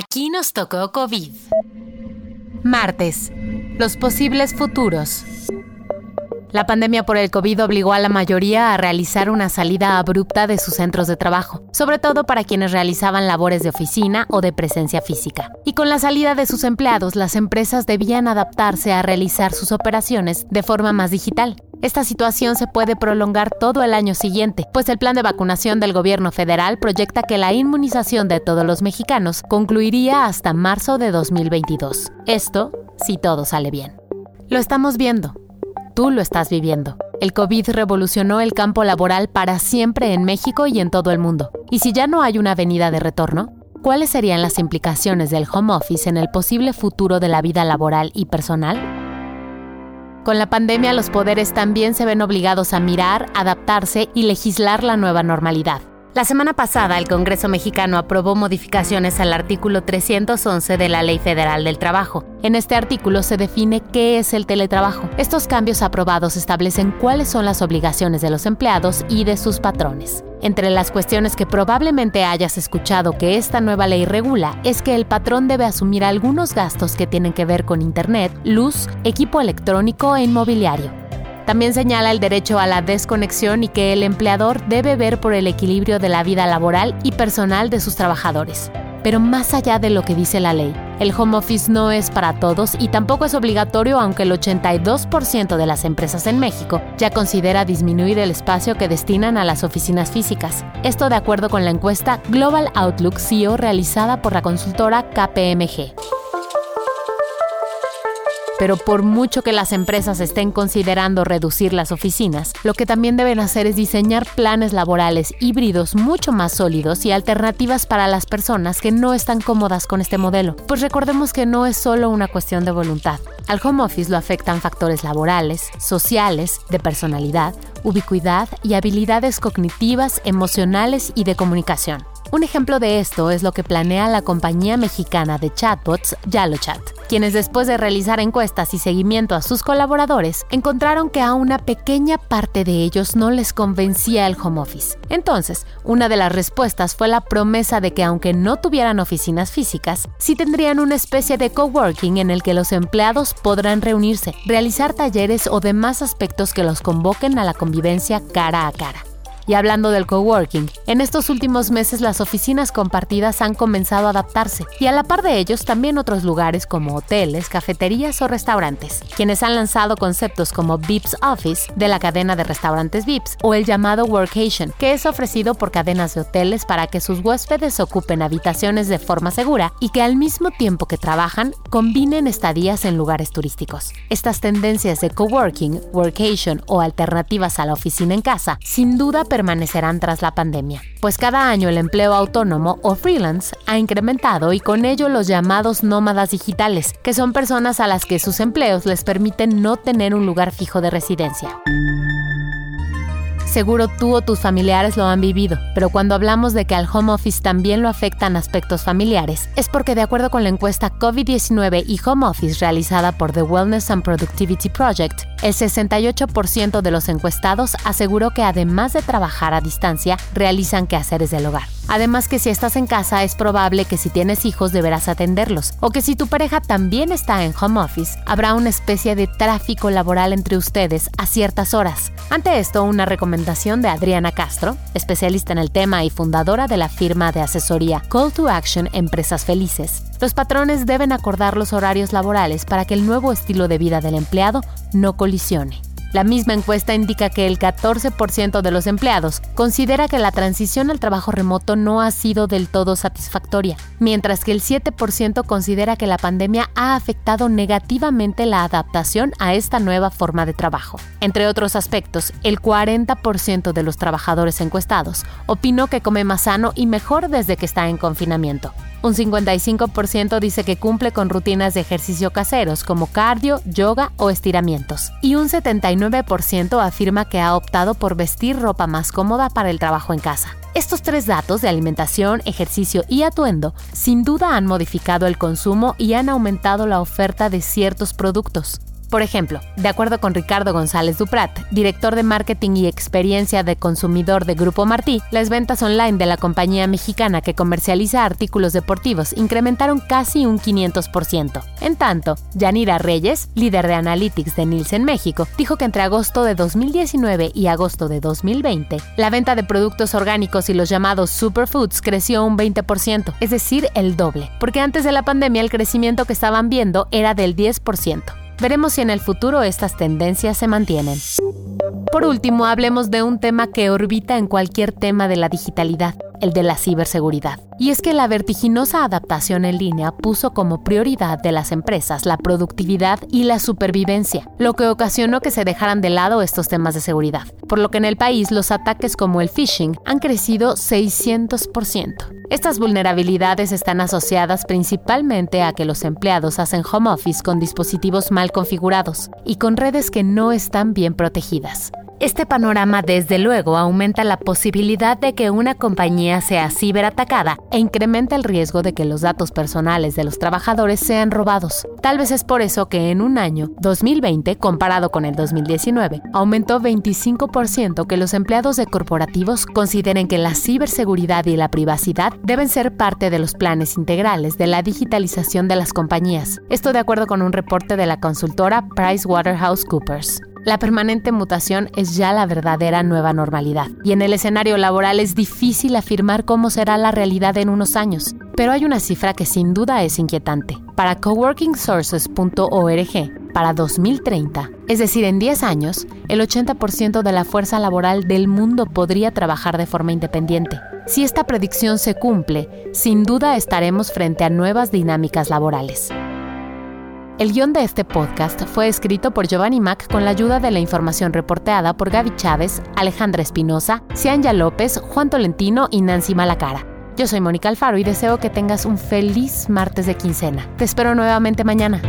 Aquí nos tocó COVID. Martes. Los posibles futuros. La pandemia por el COVID obligó a la mayoría a realizar una salida abrupta de sus centros de trabajo, sobre todo para quienes realizaban labores de oficina o de presencia física. Y con la salida de sus empleados, las empresas debían adaptarse a realizar sus operaciones de forma más digital. Esta situación se puede prolongar todo el año siguiente, pues el plan de vacunación del gobierno federal proyecta que la inmunización de todos los mexicanos concluiría hasta marzo de 2022. Esto si todo sale bien. Lo estamos viendo tú lo estás viviendo. El COVID revolucionó el campo laboral para siempre en México y en todo el mundo. Y si ya no hay una avenida de retorno, ¿cuáles serían las implicaciones del home office en el posible futuro de la vida laboral y personal? Con la pandemia los poderes también se ven obligados a mirar, adaptarse y legislar la nueva normalidad. La semana pasada, el Congreso mexicano aprobó modificaciones al artículo 311 de la Ley Federal del Trabajo. En este artículo se define qué es el teletrabajo. Estos cambios aprobados establecen cuáles son las obligaciones de los empleados y de sus patrones. Entre las cuestiones que probablemente hayas escuchado que esta nueva ley regula es que el patrón debe asumir algunos gastos que tienen que ver con Internet, luz, equipo electrónico e inmobiliario. También señala el derecho a la desconexión y que el empleador debe ver por el equilibrio de la vida laboral y personal de sus trabajadores. Pero más allá de lo que dice la ley, el home office no es para todos y tampoco es obligatorio aunque el 82% de las empresas en México ya considera disminuir el espacio que destinan a las oficinas físicas. Esto de acuerdo con la encuesta Global Outlook CEO realizada por la consultora KPMG. Pero por mucho que las empresas estén considerando reducir las oficinas, lo que también deben hacer es diseñar planes laborales híbridos mucho más sólidos y alternativas para las personas que no están cómodas con este modelo. Pues recordemos que no es solo una cuestión de voluntad. Al home office lo afectan factores laborales, sociales, de personalidad, ubicuidad y habilidades cognitivas, emocionales y de comunicación. Un ejemplo de esto es lo que planea la compañía mexicana de chatbots YaloChat, quienes después de realizar encuestas y seguimiento a sus colaboradores, encontraron que a una pequeña parte de ellos no les convencía el home office. Entonces, una de las respuestas fue la promesa de que aunque no tuvieran oficinas físicas, sí tendrían una especie de coworking en el que los empleados podrán reunirse, realizar talleres o demás aspectos que los convoquen a la convivencia cara a cara. Y hablando del coworking, en estos últimos meses las oficinas compartidas han comenzado a adaptarse y a la par de ellos también otros lugares como hoteles, cafeterías o restaurantes, quienes han lanzado conceptos como Vips Office de la cadena de restaurantes Vips o el llamado Workation, que es ofrecido por cadenas de hoteles para que sus huéspedes ocupen habitaciones de forma segura y que al mismo tiempo que trabajan combinen estadías en lugares turísticos. Estas tendencias de coworking, workation o alternativas a la oficina en casa sin duda permanecerán tras la pandemia, pues cada año el empleo autónomo o freelance ha incrementado y con ello los llamados nómadas digitales, que son personas a las que sus empleos les permiten no tener un lugar fijo de residencia. Seguro tú o tus familiares lo han vivido, pero cuando hablamos de que al home office también lo afectan aspectos familiares, es porque de acuerdo con la encuesta COVID-19 y Home Office realizada por The Wellness and Productivity Project, el 68% de los encuestados aseguró que además de trabajar a distancia, realizan quehaceres del hogar. Además que si estás en casa es probable que si tienes hijos deberás atenderlos, o que si tu pareja también está en home office, habrá una especie de tráfico laboral entre ustedes a ciertas horas. Ante esto, una recomendación de Adriana Castro, especialista en el tema y fundadora de la firma de asesoría Call to Action Empresas Felices. Los patrones deben acordar los horarios laborales para que el nuevo estilo de vida del empleado no colisione. La misma encuesta indica que el 14% de los empleados considera que la transición al trabajo remoto no ha sido del todo satisfactoria, mientras que el 7% considera que la pandemia ha afectado negativamente la adaptación a esta nueva forma de trabajo. Entre otros aspectos, el 40% de los trabajadores encuestados opinó que come más sano y mejor desde que está en confinamiento. Un 55% dice que cumple con rutinas de ejercicio caseros como cardio, yoga o estiramientos. Y un 79% afirma que ha optado por vestir ropa más cómoda para el trabajo en casa. Estos tres datos de alimentación, ejercicio y atuendo sin duda han modificado el consumo y han aumentado la oferta de ciertos productos. Por ejemplo, de acuerdo con Ricardo González Duprat, director de marketing y experiencia de consumidor de Grupo Martí, las ventas online de la compañía mexicana que comercializa artículos deportivos incrementaron casi un 500%. En tanto, Yanira Reyes, líder de Analytics de Nielsen México, dijo que entre agosto de 2019 y agosto de 2020, la venta de productos orgánicos y los llamados superfoods creció un 20%, es decir, el doble, porque antes de la pandemia el crecimiento que estaban viendo era del 10%. Veremos si en el futuro estas tendencias se mantienen. Por último, hablemos de un tema que orbita en cualquier tema de la digitalidad, el de la ciberseguridad. Y es que la vertiginosa adaptación en línea puso como prioridad de las empresas la productividad y la supervivencia, lo que ocasionó que se dejaran de lado estos temas de seguridad, por lo que en el país los ataques como el phishing han crecido 600%. Estas vulnerabilidades están asociadas principalmente a que los empleados hacen home office con dispositivos mal configurados y con redes que no están bien protegidas. Este panorama desde luego aumenta la posibilidad de que una compañía sea ciberatacada e incrementa el riesgo de que los datos personales de los trabajadores sean robados. Tal vez es por eso que en un año, 2020, comparado con el 2019, aumentó 25% que los empleados de corporativos consideren que la ciberseguridad y la privacidad deben ser parte de los planes integrales de la digitalización de las compañías. Esto de acuerdo con un reporte de la consultora PricewaterhouseCoopers. La permanente mutación es ya la verdadera nueva normalidad, y en el escenario laboral es difícil afirmar cómo será la realidad en unos años. Pero hay una cifra que sin duda es inquietante. Para coworkingsources.org, para 2030, es decir, en 10 años, el 80% de la fuerza laboral del mundo podría trabajar de forma independiente. Si esta predicción se cumple, sin duda estaremos frente a nuevas dinámicas laborales. El guion de este podcast fue escrito por Giovanni Mac con la ayuda de la información reporteada por Gaby Chávez, Alejandra Espinosa, Cianya López, Juan Tolentino y Nancy Malacara. Yo soy Mónica Alfaro y deseo que tengas un feliz martes de quincena. Te espero nuevamente mañana.